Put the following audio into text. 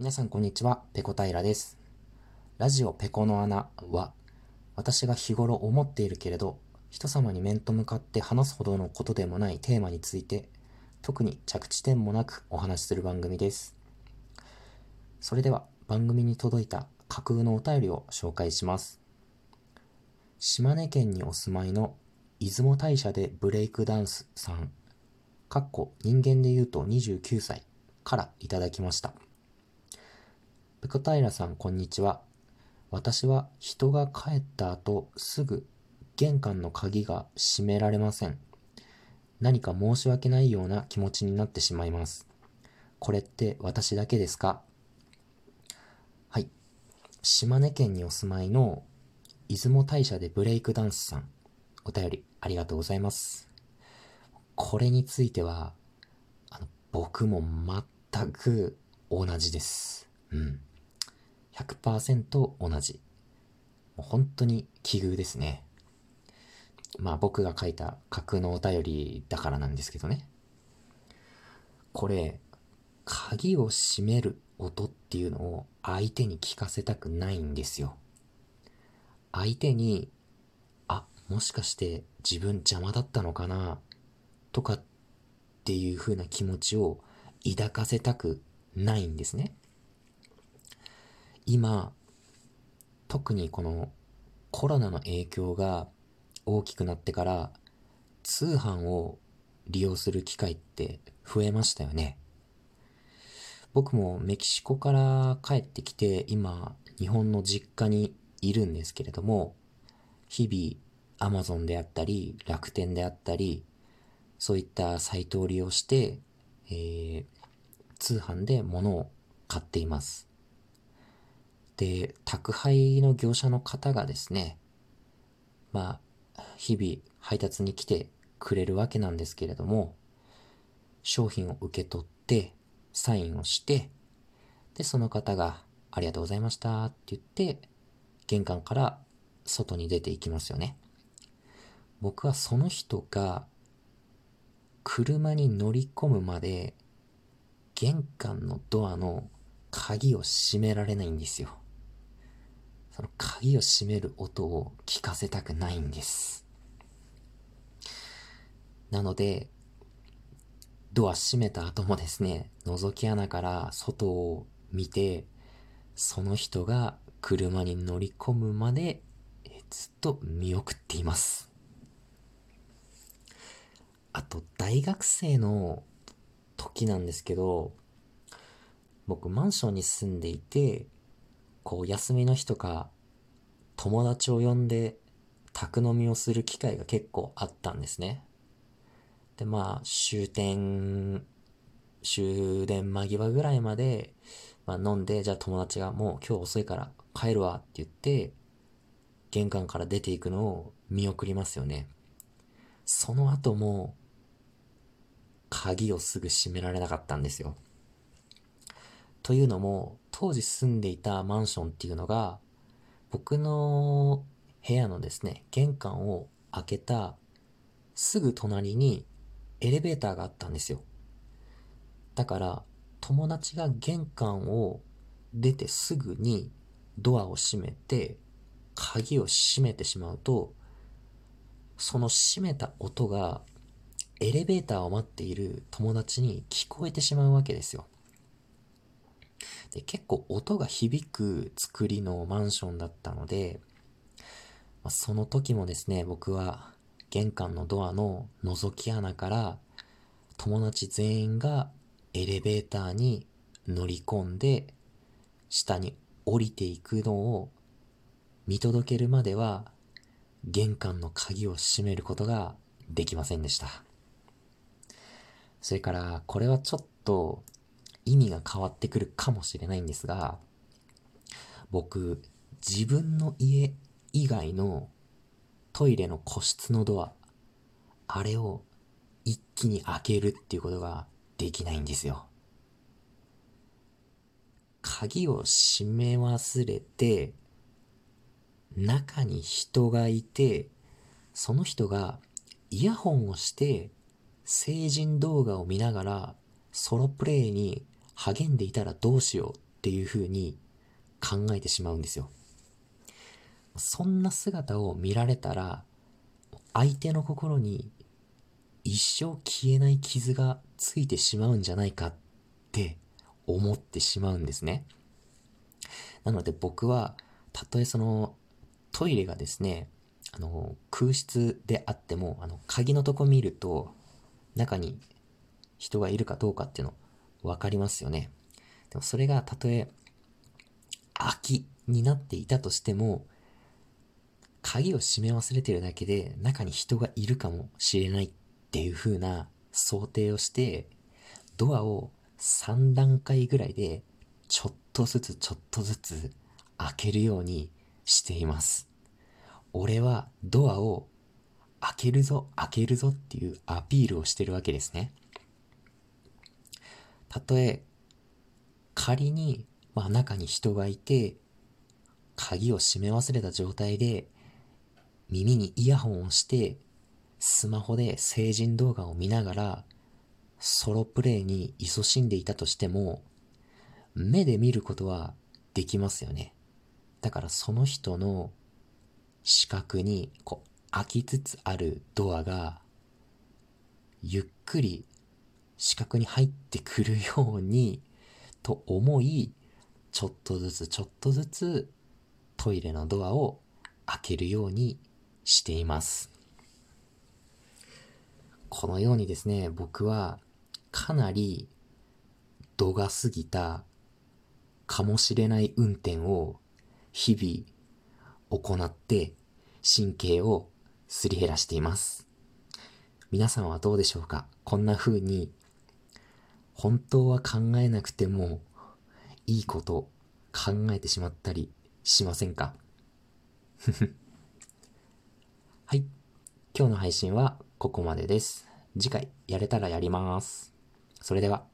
皆さんこんにちは、ペコ平です。ラジオペコの穴は、私が日頃思っているけれど、人様に面と向かって話すほどのことでもないテーマについて、特に着地点もなくお話しする番組です。それでは番組に届いた架空のお便りを紹介します。島根県にお住まいの出雲大社でブレイクダンスさん、かっこ人間で言うと29歳からいただきました。ペコ平さん、こんにちは。私は人が帰った後すぐ玄関の鍵が閉められません。何か申し訳ないような気持ちになってしまいます。これって私だけですか？はい。島根県にお住まいの出雲大社でブレイクダンスさん、お便りありがとうございます。これについては、あの、僕も全く同じです。うん。100%同じ。もう本当に奇遇ですね。まあ僕が書いた架空のお便りだからなんですけどね。これ、鍵を閉める音っていうのを相手に聞かせたくないんですよ。相手に、あ、もしかして自分邪魔だったのかな？とかっていう風な気持ちを抱かせたくないんですね。今、特にこのコロナの影響が大きくなってから通販を利用する機会って増えましたよね。僕もメキシコから帰ってきて今日本の実家にいるんですけれども日々 Amazon であったり楽天であったりそういったサイトを利用して、えー、通販で物を買っています。で、宅配の業者の方がですね、まあ、日々配達に来てくれるわけなんですけれども、商品を受け取って、サインをして、で、その方がありがとうございましたって言って、玄関から外に出ていきますよね。僕はその人が車に乗り込むまで玄関のドアの鍵を閉められないんですよ。その鍵を閉める音を聞かせたくないんです。なので、ドア閉めた後もですね、覗き穴から外を見て、その人が車に乗り込むまでずっと見送っています。あと、大学生の時なんですけど、僕マンションに住んでいて、こう休みの日とか友達を呼んで宅飲みをする機会が結構あったんですね。で、まあ終点、終電間際ぐらいまで、まあ、飲んで、じゃあ友達がもう今日遅いから帰るわって言って、玄関から出ていくのを見送りますよね。その後も、鍵をすぐ閉められなかったんですよ。というのも、当時住んでいたマンションっていうのが、僕の部屋のですね、玄関を開けたすぐ隣にエレベーターがあったんですよ。だから、友達が玄関を出てすぐにドアを閉めて、鍵を閉めてしまうと、その閉めた音がエレベーターを待っている友達に聞こえてしまうわけですよ。で結構音が響く作りのマンションだったので、まあ、その時もですね、僕は玄関のドアの覗き穴から友達全員がエレベーターに乗り込んで下に降りていくのを見届けるまでは玄関の鍵を閉めることができませんでした。それからこれはちょっと意味が変わってくるかもしれないんですが、僕、自分の家以外のトイレの個室のドア、あれを一気に開けるっていうことができないんですよ。鍵を閉め忘れて、中に人がいて、その人がイヤホンをして成人動画を見ながらソロプレイに励んでいたらどうしようっていう風に考えてしまうんですよ。そんな姿を見られたら、相手の心に一生消えない傷がついてしまうんじゃないかって思ってしまうんですね。なので僕は、たとえそのトイレがですね、あの、空室であっても、あの、鍵のとこ見ると、中に人がいるかどうかっていうのを分かりますよね。でもそれがたとえ空きになっていたとしても、鍵を閉め忘れてるだけで中に人がいるかもしれないっていう風な想定をして、ドアを3段階ぐらいでちょっとずつちょっとずつ開けるようにしています。俺はドアを開けるぞ、開けるぞっていうアピールをしてるわけですね。たとえ仮に、まあ、中に人がいて、鍵を閉め忘れた状態で、耳にイヤホンをして、スマホで成人動画を見ながら、ソロプレイに勤しんでいたとしても、目で見ることはできますよね。だからその人の視覚にこう開きつつあるドアが、ゆっくり視覚に入ってくるようにと思い、ちょっとずつちょっとずつトイレのドアを開けるようにしています。このようにですね、僕はかなり度が過ぎたかもしれない運転を日々行って神経をすり減らしています。皆さんはどうでしょうか？こんな風に本当は考えなくてもいいこと考えてしまったりしませんか？はい。今日の配信はここまでです。次回やれたらやります。それでは。